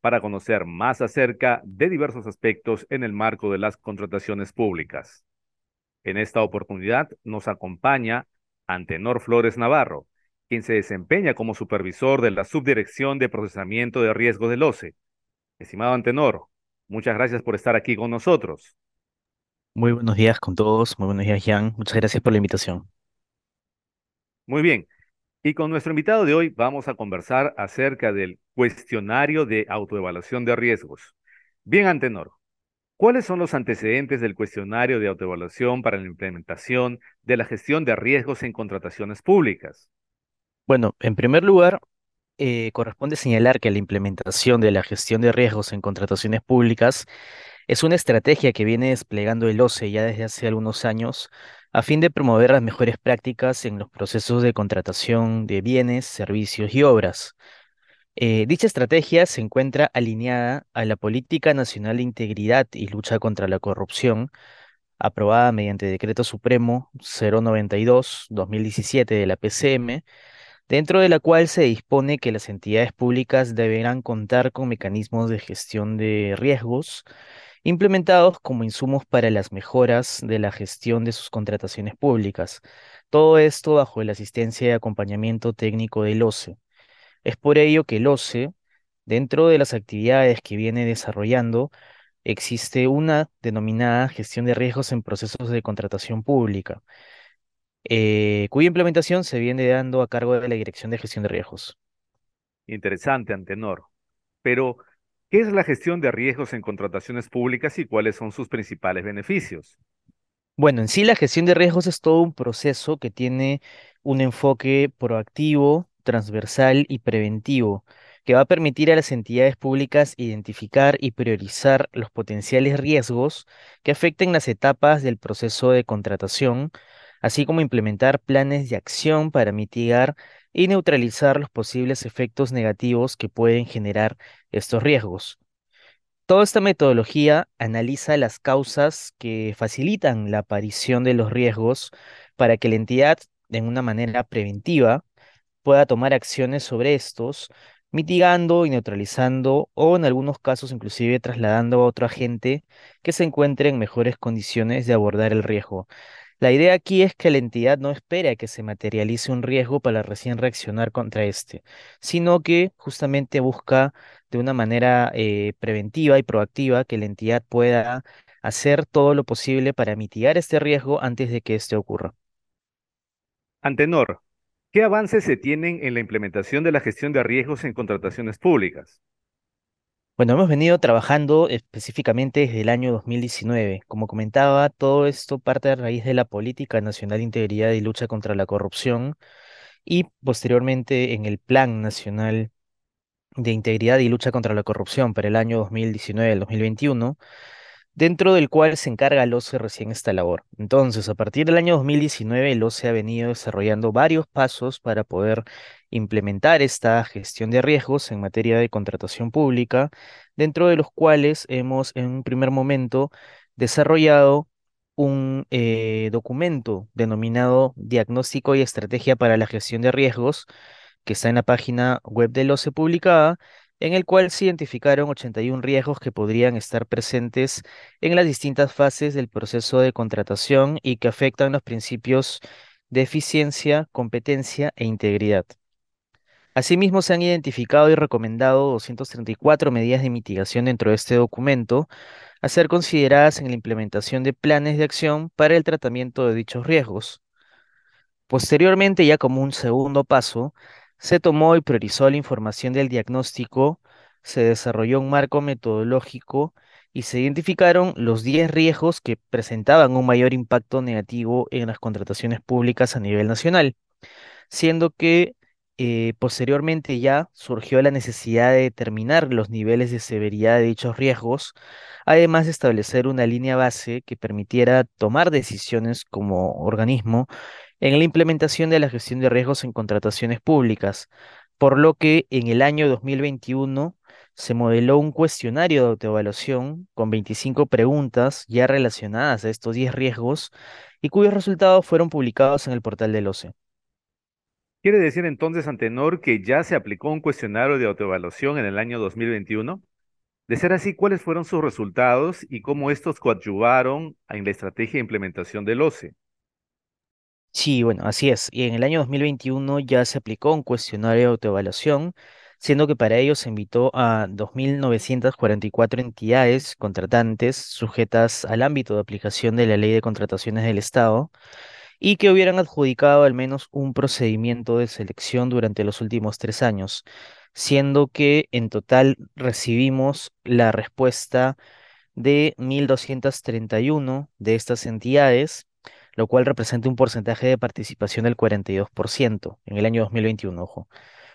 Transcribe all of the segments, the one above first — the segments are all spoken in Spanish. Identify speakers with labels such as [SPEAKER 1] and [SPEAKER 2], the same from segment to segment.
[SPEAKER 1] para conocer más acerca de diversos aspectos en el marco de las contrataciones públicas. En esta oportunidad nos acompaña Antenor Flores Navarro, quien se desempeña como supervisor de la Subdirección de Procesamiento de Riesgo del OCE. Estimado Antenor, muchas gracias por estar aquí con nosotros.
[SPEAKER 2] Muy buenos días con todos, muy buenos días Jan, muchas gracias por la invitación.
[SPEAKER 1] Muy bien, y con nuestro invitado de hoy vamos a conversar acerca del cuestionario de autoevaluación de riesgos. Bien, Antenor, ¿cuáles son los antecedentes del cuestionario de autoevaluación para la implementación de la gestión de riesgos en contrataciones públicas?
[SPEAKER 2] Bueno, en primer lugar, eh, corresponde señalar que la implementación de la gestión de riesgos en contrataciones públicas es una estrategia que viene desplegando el OCE ya desde hace algunos años a fin de promover las mejores prácticas en los procesos de contratación de bienes, servicios y obras. Eh, dicha estrategia se encuentra alineada a la Política Nacional de Integridad y Lucha contra la Corrupción, aprobada mediante Decreto Supremo 092-2017 de la PCM, dentro de la cual se dispone que las entidades públicas deberán contar con mecanismos de gestión de riesgos implementados como insumos para las mejoras de la gestión de sus contrataciones públicas. Todo esto bajo la asistencia y acompañamiento técnico del OCE. Es por ello que el OCE, dentro de las actividades que viene desarrollando, existe una denominada gestión de riesgos en procesos de contratación pública, eh, cuya implementación se viene dando a cargo de la Dirección de Gestión de Riesgos.
[SPEAKER 1] Interesante, Antenor. Pero, ¿Qué es la gestión de riesgos en contrataciones públicas y cuáles son sus principales beneficios?
[SPEAKER 2] Bueno, en sí la gestión de riesgos es todo un proceso que tiene un enfoque proactivo, transversal y preventivo, que va a permitir a las entidades públicas identificar y priorizar los potenciales riesgos que afecten las etapas del proceso de contratación, así como implementar planes de acción para mitigar y neutralizar los posibles efectos negativos que pueden generar estos riesgos. Toda esta metodología analiza las causas que facilitan la aparición de los riesgos para que la entidad, de una manera preventiva, pueda tomar acciones sobre estos, mitigando y neutralizando o en algunos casos inclusive trasladando a otro agente que se encuentre en mejores condiciones de abordar el riesgo. La idea aquí es que la entidad no espera que se materialice un riesgo para recién reaccionar contra este, sino que justamente busca de una manera eh, preventiva y proactiva que la entidad pueda hacer todo lo posible para mitigar este riesgo antes de que este ocurra.
[SPEAKER 1] Antenor, ¿qué avances se tienen en la implementación de la gestión de riesgos en contrataciones públicas?
[SPEAKER 2] Bueno, hemos venido trabajando específicamente desde el año 2019. Como comentaba, todo esto parte a raíz de la Política Nacional de Integridad y Lucha contra la Corrupción y posteriormente en el Plan Nacional de Integridad y Lucha contra la Corrupción para el año 2019-2021 dentro del cual se encarga el OCE recién esta labor. Entonces, a partir del año 2019, el OCE ha venido desarrollando varios pasos para poder implementar esta gestión de riesgos en materia de contratación pública, dentro de los cuales hemos en un primer momento desarrollado un eh, documento denominado Diagnóstico y Estrategia para la Gestión de Riesgos, que está en la página web del OCE publicada, en el cual se identificaron 81 riesgos que podrían estar presentes en las distintas fases del proceso de contratación y que afectan los principios de eficiencia, competencia e integridad. Asimismo, se han identificado y recomendado 234 medidas de mitigación dentro de este documento a ser consideradas en la implementación de planes de acción para el tratamiento de dichos riesgos. Posteriormente, ya como un segundo paso, se tomó y priorizó la información del diagnóstico, se desarrolló un marco metodológico y se identificaron los 10 riesgos que presentaban un mayor impacto negativo en las contrataciones públicas a nivel nacional, siendo que eh, posteriormente ya surgió la necesidad de determinar los niveles de severidad de dichos riesgos, además de establecer una línea base que permitiera tomar decisiones como organismo en la implementación de la gestión de riesgos en contrataciones públicas, por lo que en el año 2021 se modeló un cuestionario de autoevaluación con 25 preguntas ya relacionadas a estos 10 riesgos y cuyos resultados fueron publicados en el portal del OCE.
[SPEAKER 1] ¿Quiere decir entonces, Antenor, que ya se aplicó un cuestionario de autoevaluación en el año 2021? De ser así, ¿cuáles fueron sus resultados y cómo estos coadyuvaron en la estrategia de implementación del OCE?
[SPEAKER 2] Sí, bueno, así es. Y en el año 2021 ya se aplicó un cuestionario de autoevaluación, siendo que para ello se invitó a 2.944 entidades contratantes sujetas al ámbito de aplicación de la Ley de Contrataciones del Estado y que hubieran adjudicado al menos un procedimiento de selección durante los últimos tres años, siendo que en total recibimos la respuesta de 1.231 de estas entidades, lo cual representa un porcentaje de participación del 42% en el año 2021, ojo,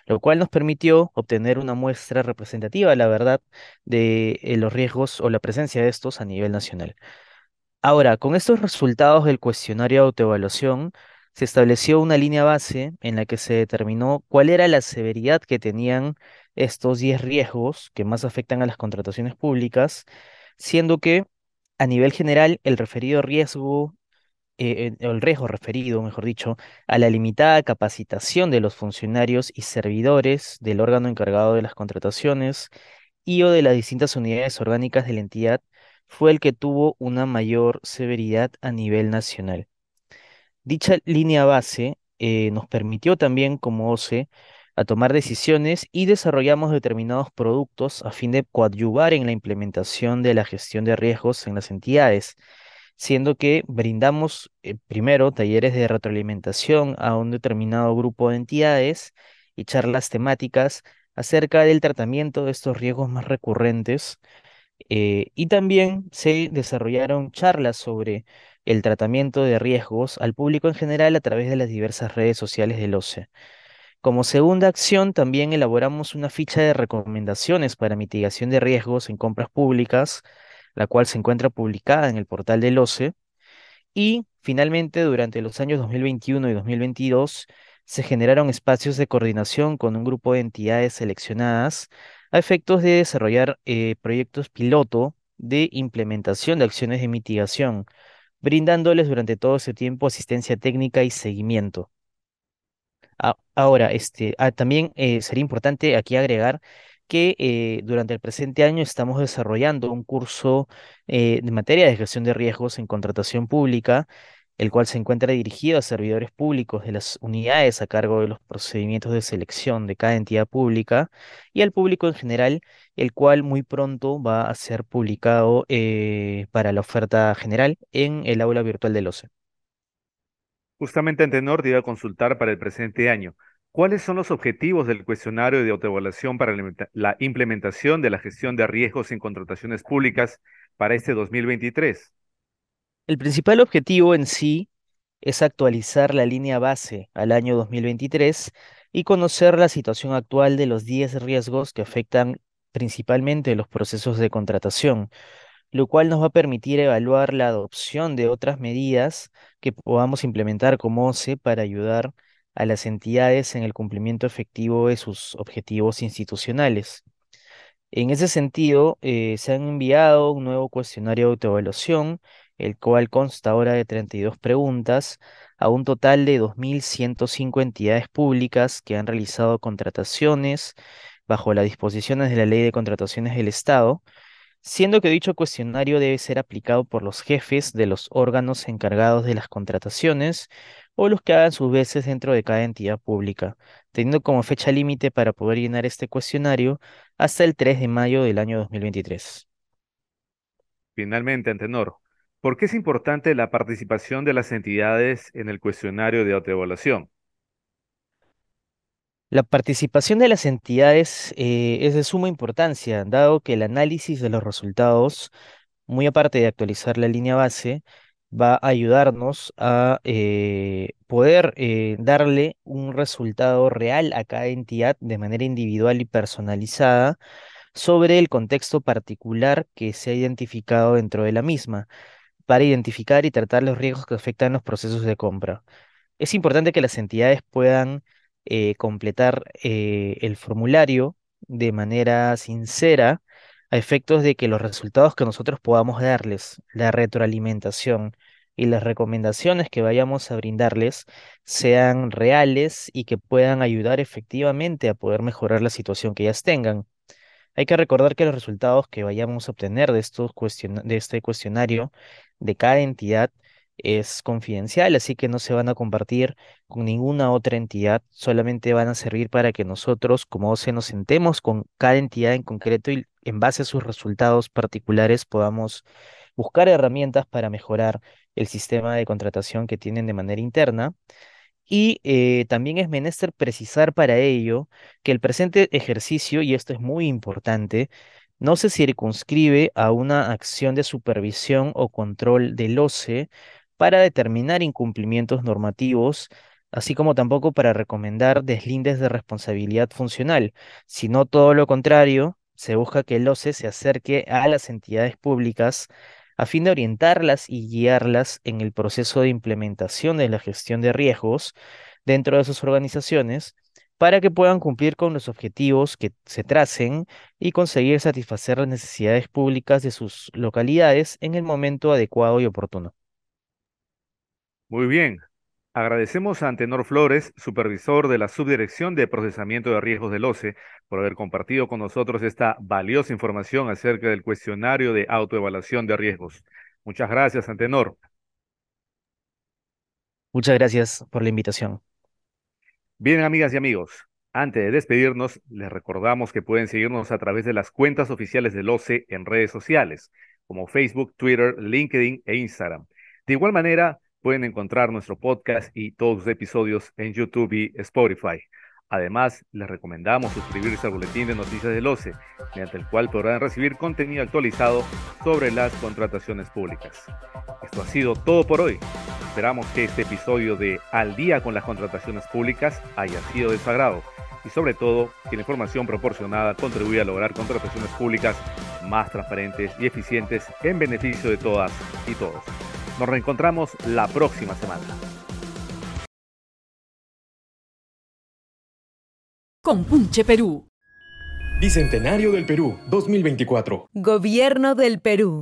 [SPEAKER 2] lo cual nos permitió obtener una muestra representativa, la verdad, de eh, los riesgos o la presencia de estos a nivel nacional. Ahora, con estos resultados del cuestionario de autoevaluación, se estableció una línea base en la que se determinó cuál era la severidad que tenían estos 10 riesgos que más afectan a las contrataciones públicas, siendo que a nivel general el referido riesgo, eh, el riesgo referido, mejor dicho, a la limitada capacitación de los funcionarios y servidores del órgano encargado de las contrataciones y o de las distintas unidades orgánicas de la entidad fue el que tuvo una mayor severidad a nivel nacional. Dicha línea base eh, nos permitió también como OCE a tomar decisiones y desarrollamos determinados productos a fin de coadyuvar en la implementación de la gestión de riesgos en las entidades, siendo que brindamos eh, primero talleres de retroalimentación a un determinado grupo de entidades y charlas temáticas acerca del tratamiento de estos riesgos más recurrentes eh, y también se desarrollaron charlas sobre el tratamiento de riesgos al público en general a través de las diversas redes sociales del OCE. Como segunda acción, también elaboramos una ficha de recomendaciones para mitigación de riesgos en compras públicas, la cual se encuentra publicada en el portal del OCE. Y finalmente, durante los años 2021 y 2022, se generaron espacios de coordinación con un grupo de entidades seleccionadas a efectos de desarrollar eh, proyectos piloto de implementación de acciones de mitigación, brindándoles durante todo ese tiempo asistencia técnica y seguimiento. ahora, este, ah, también eh, sería importante aquí agregar que eh, durante el presente año estamos desarrollando un curso de materia de gestión de riesgos en contratación pública el cual se encuentra dirigido a servidores públicos de las unidades a cargo de los procedimientos de selección de cada entidad pública y al público en general, el cual muy pronto va a ser publicado eh, para la oferta general en el aula virtual del OCE.
[SPEAKER 1] Justamente, Antenor, te iba a consultar para el presente año. ¿Cuáles son los objetivos del cuestionario de autoevaluación para la implementación de la gestión de riesgos en contrataciones públicas para este 2023?
[SPEAKER 2] El principal objetivo en sí es actualizar la línea base al año 2023 y conocer la situación actual de los 10 riesgos que afectan principalmente los procesos de contratación, lo cual nos va a permitir evaluar la adopción de otras medidas que podamos implementar como OCE para ayudar a las entidades en el cumplimiento efectivo de sus objetivos institucionales. En ese sentido, eh, se han enviado un nuevo cuestionario de autoevaluación el cual consta ahora de 32 preguntas a un total de 2.105 entidades públicas que han realizado contrataciones bajo las disposiciones de la Ley de Contrataciones del Estado, siendo que dicho cuestionario debe ser aplicado por los jefes de los órganos encargados de las contrataciones o los que hagan sus veces dentro de cada entidad pública, teniendo como fecha límite para poder llenar este cuestionario hasta el 3 de mayo del año 2023.
[SPEAKER 1] Finalmente, Antenor, ¿Por qué es importante la participación de las entidades en el cuestionario de autoevaluación?
[SPEAKER 2] La participación de las entidades eh, es de suma importancia, dado que el análisis de los resultados, muy aparte de actualizar la línea base, va a ayudarnos a eh, poder eh, darle un resultado real a cada entidad de manera individual y personalizada sobre el contexto particular que se ha identificado dentro de la misma, para identificar y tratar los riesgos que afectan los procesos de compra. Es importante que las entidades puedan eh, completar el formulario de manera sincera a efectos de que los resultados que nosotros podamos darles, la retroalimentación y las recomendaciones que vayamos a brindarles sean reales y que puedan ayudar efectivamente a poder mejorar la situación que ellas tengan. Hay que recordar que los resultados que vayamos a obtener de, estos de este cuestionario de cada entidad es confidencial, así que no se van a compartir con ninguna otra entidad, solamente van a servir para que nosotros como se nos sentemos con cada entidad en concreto y en base a sus resultados particulares podamos buscar herramientas para mejorar el sistema de contratación que tienen de manera interna. Y eh, también es menester precisar para ello que el presente ejercicio, y esto es muy importante, no se circunscribe a una acción de supervisión o control del OCE para determinar incumplimientos normativos, así como tampoco para recomendar deslindes de responsabilidad funcional, sino todo lo contrario, se busca que el OCE se acerque a las entidades públicas a fin de orientarlas y guiarlas en el proceso de implementación de la gestión de riesgos dentro de sus organizaciones para que puedan cumplir con los objetivos que se tracen y conseguir satisfacer las necesidades públicas de sus localidades en el momento adecuado y oportuno.
[SPEAKER 1] Muy bien. Agradecemos a Antenor Flores, supervisor de la Subdirección de Procesamiento de Riesgos del OCE, por haber compartido con nosotros esta valiosa información acerca del cuestionario de autoevaluación de riesgos. Muchas gracias, Antenor.
[SPEAKER 2] Muchas gracias por la invitación.
[SPEAKER 1] Bien, amigas y amigos, antes de despedirnos, les recordamos que pueden seguirnos a través de las cuentas oficiales del OCE en redes sociales, como Facebook, Twitter, LinkedIn e Instagram. De igual manera, Pueden encontrar nuestro podcast y todos los episodios en YouTube y Spotify. Además, les recomendamos suscribirse al boletín de noticias del OCE, mediante el cual podrán recibir contenido actualizado sobre las contrataciones públicas. Esto ha sido todo por hoy. Esperamos que este episodio de Al día con las contrataciones públicas haya sido de su agrado y sobre todo que la información proporcionada contribuya a lograr contrataciones públicas más transparentes y eficientes en beneficio de todas y todos. Nos reencontramos la próxima semana.
[SPEAKER 3] Compunche Perú.
[SPEAKER 4] Bicentenario del Perú 2024.
[SPEAKER 3] Gobierno del Perú.